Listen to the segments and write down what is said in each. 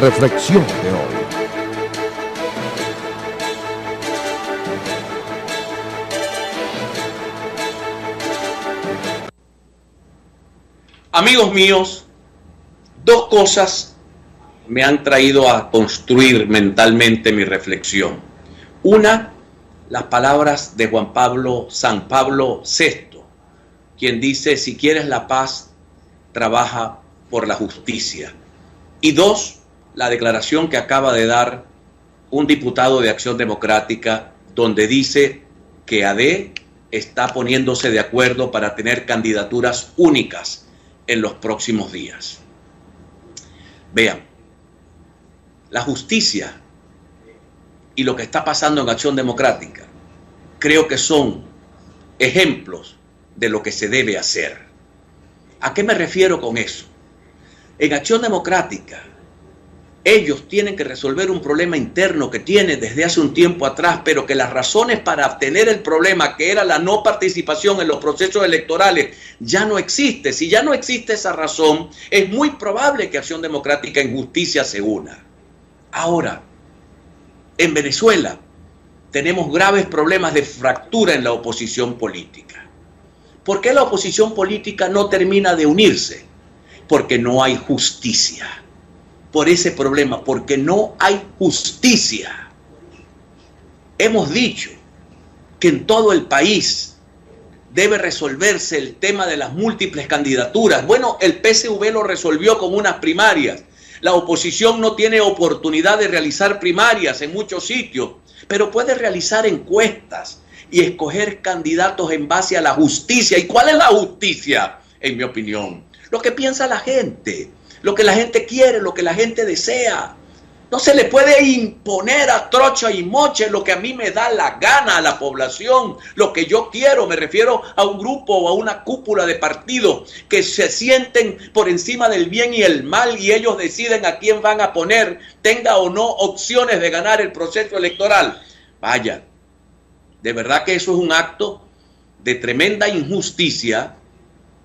Reflexión de hoy. Amigos míos, dos cosas me han traído a construir mentalmente mi reflexión. Una, las palabras de Juan Pablo, San Pablo VI, quien dice, si quieres la paz, trabaja por la justicia. Y dos, la declaración que acaba de dar un diputado de Acción Democrática, donde dice que AD está poniéndose de acuerdo para tener candidaturas únicas en los próximos días. Vean, la justicia y lo que está pasando en Acción Democrática creo que son ejemplos de lo que se debe hacer. ¿A qué me refiero con eso? En Acción Democrática, ellos tienen que resolver un problema interno que tienen desde hace un tiempo atrás, pero que las razones para obtener el problema, que era la no participación en los procesos electorales, ya no existe. Si ya no existe esa razón, es muy probable que Acción Democrática en justicia se una. Ahora, en Venezuela tenemos graves problemas de fractura en la oposición política. ¿Por qué la oposición política no termina de unirse? Porque no hay justicia por ese problema, porque no hay justicia. Hemos dicho que en todo el país debe resolverse el tema de las múltiples candidaturas. Bueno, el PSV lo resolvió con unas primarias. La oposición no tiene oportunidad de realizar primarias en muchos sitios, pero puede realizar encuestas y escoger candidatos en base a la justicia. ¿Y cuál es la justicia? En mi opinión, lo que piensa la gente lo que la gente quiere, lo que la gente desea. No se le puede imponer a trocha y moche lo que a mí me da la gana a la población, lo que yo quiero. Me refiero a un grupo o a una cúpula de partidos que se sienten por encima del bien y el mal y ellos deciden a quién van a poner, tenga o no opciones de ganar el proceso electoral. Vaya, de verdad que eso es un acto de tremenda injusticia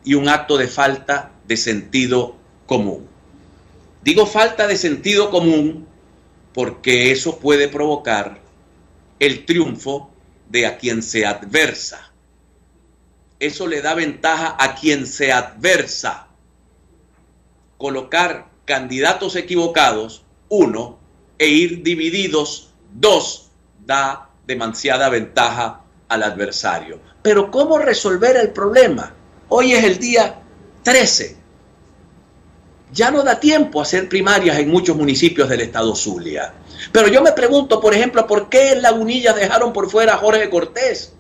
y un acto de falta de sentido común. Digo falta de sentido común porque eso puede provocar el triunfo de a quien se adversa. Eso le da ventaja a quien se adversa. Colocar candidatos equivocados, uno, e ir divididos, dos, da demasiada ventaja al adversario. Pero ¿cómo resolver el problema? Hoy es el día 13 ya no da tiempo a hacer primarias en muchos municipios del estado Zulia. Pero yo me pregunto, por ejemplo, ¿por qué en Lagunilla dejaron por fuera a Jorge Cortés?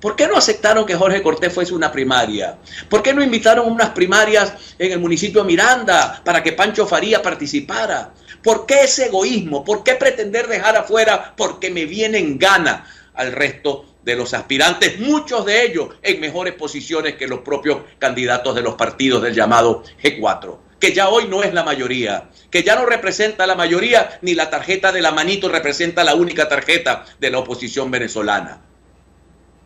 ¿Por qué no aceptaron que Jorge Cortés fuese una primaria? ¿Por qué no invitaron unas primarias en el municipio Miranda para que Pancho Faría participara? ¿Por qué ese egoísmo? ¿Por qué pretender dejar afuera porque me viene en gana al resto de los aspirantes, muchos de ellos en mejores posiciones que los propios candidatos de los partidos del llamado G4? Que ya hoy no es la mayoría, que ya no representa la mayoría, ni la tarjeta de la manito representa la única tarjeta de la oposición venezolana.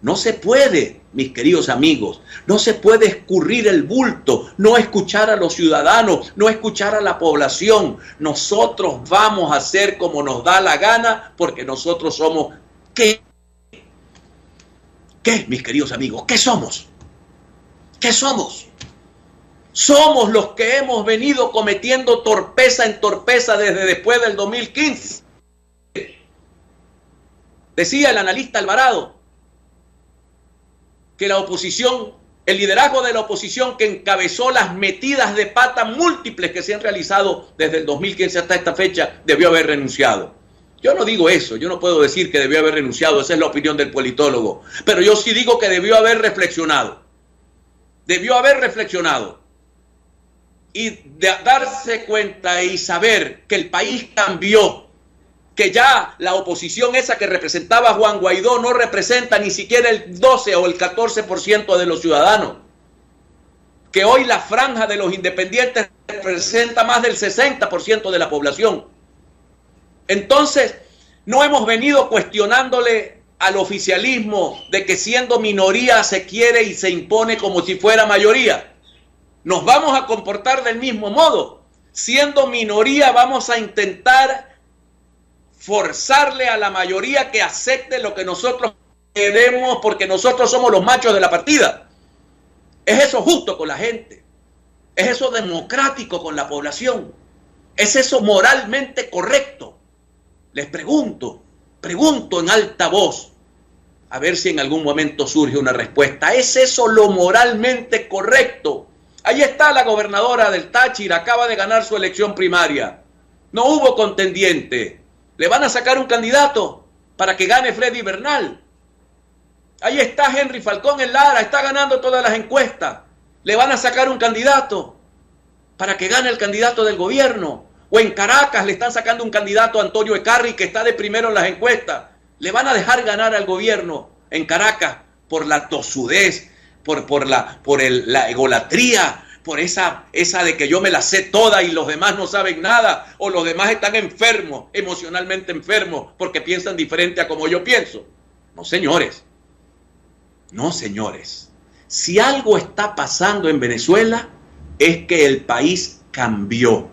No se puede, mis queridos amigos, no se puede escurrir el bulto, no escuchar a los ciudadanos, no escuchar a la población. Nosotros vamos a hacer como nos da la gana porque nosotros somos ¿qué? ¿Qué, mis queridos amigos? ¿Qué somos? ¿Qué somos? Somos los que hemos venido cometiendo torpeza en torpeza desde después del 2015. Decía el analista Alvarado que la oposición, el liderazgo de la oposición que encabezó las metidas de pata múltiples que se han realizado desde el 2015 hasta esta fecha, debió haber renunciado. Yo no digo eso, yo no puedo decir que debió haber renunciado, esa es la opinión del politólogo, pero yo sí digo que debió haber reflexionado. Debió haber reflexionado y de darse cuenta y saber que el país cambió, que ya la oposición esa que representaba Juan Guaidó no representa ni siquiera el 12 o el 14% de los ciudadanos, que hoy la franja de los independientes representa más del 60% de la población. Entonces, no hemos venido cuestionándole al oficialismo de que siendo minoría se quiere y se impone como si fuera mayoría nos vamos a comportar del mismo modo. siendo minoría vamos a intentar forzarle a la mayoría que acepte lo que nosotros queremos porque nosotros somos los machos de la partida. ¿Es eso justo con la gente? ¿Es eso democrático con la población? ¿Es eso moralmente correcto? Les pregunto, pregunto en alta voz, a ver si en algún momento surge una respuesta. ¿Es eso lo moralmente correcto? Ahí está la gobernadora del Táchira, acaba de ganar su elección primaria. No hubo contendiente. Le van a sacar un candidato para que gane Freddy Bernal. Ahí está Henry Falcón en Lara, está ganando todas las encuestas. Le van a sacar un candidato para que gane el candidato del gobierno. O en Caracas le están sacando un candidato a Antonio Ecarri que está de primero en las encuestas. Le van a dejar ganar al gobierno en Caracas por la tosudez, por, por, la, por la egolatría, por esa, esa de que yo me la sé toda y los demás no saben nada, o los demás están enfermos, emocionalmente enfermos, porque piensan diferente a como yo pienso. No, señores. No, señores. Si algo está pasando en Venezuela, es que el país cambió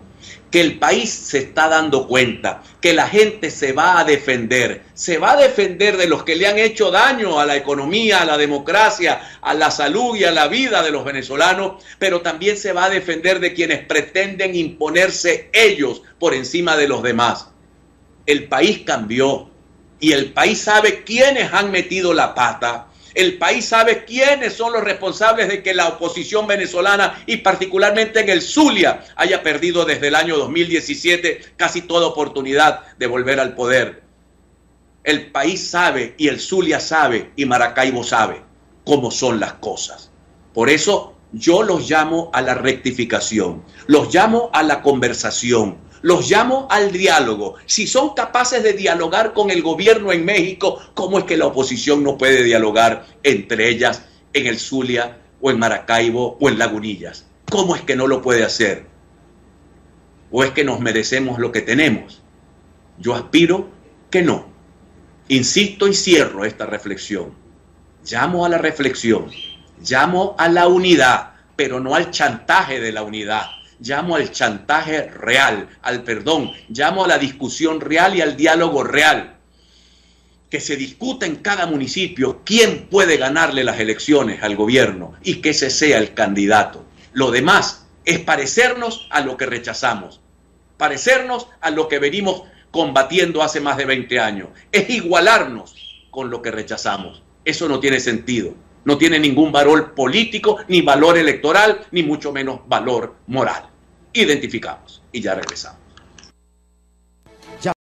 que el país se está dando cuenta, que la gente se va a defender, se va a defender de los que le han hecho daño a la economía, a la democracia, a la salud y a la vida de los venezolanos, pero también se va a defender de quienes pretenden imponerse ellos por encima de los demás. El país cambió y el país sabe quiénes han metido la pata el país sabe quiénes son los responsables de que la oposición venezolana y particularmente en el Zulia haya perdido desde el año 2017 casi toda oportunidad de volver al poder. El país sabe y el Zulia sabe y Maracaibo sabe cómo son las cosas. Por eso yo los llamo a la rectificación, los llamo a la conversación, los llamo al diálogo. Si son capaces de dialogar con el gobierno en México, ¿cómo es que la oposición no puede dialogar entre ellas en el Zulia o en Maracaibo o en Lagunillas? ¿Cómo es que no lo puede hacer? ¿O es que nos merecemos lo que tenemos? Yo aspiro que no. Insisto y cierro esta reflexión. Llamo a la reflexión, llamo a la unidad, pero no al chantaje de la unidad llamo al chantaje real, al perdón, llamo a la discusión real y al diálogo real. Que se discuta en cada municipio quién puede ganarle las elecciones al gobierno y que ese sea el candidato. Lo demás es parecernos a lo que rechazamos, parecernos a lo que venimos combatiendo hace más de 20 años, es igualarnos con lo que rechazamos. Eso no tiene sentido. No tiene ningún valor político, ni valor electoral, ni mucho menos valor moral identificamos y ya regresamos.